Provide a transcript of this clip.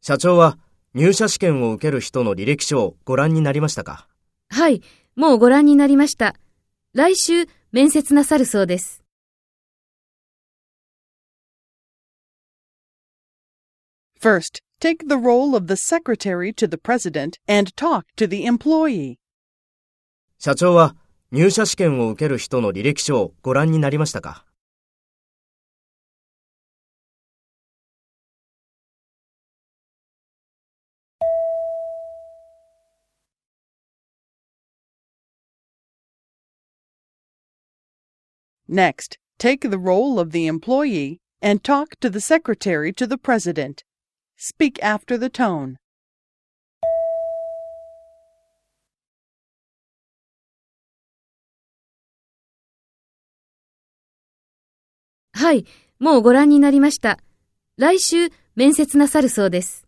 社長は入社試験を受ける人の履歴書をご覧になりましたか？はい、もうご覧になりました。来週面接なさるそうです。First, take the role of the secretary to the president and talk to the employee. 社長は入社試験を受ける人の履歴書をご覧になりましたか「Next, take the role of the employee and talk to the secretary to the president. Speak after the tone. はい、もうご覧になりました。来週面接なさるそうです。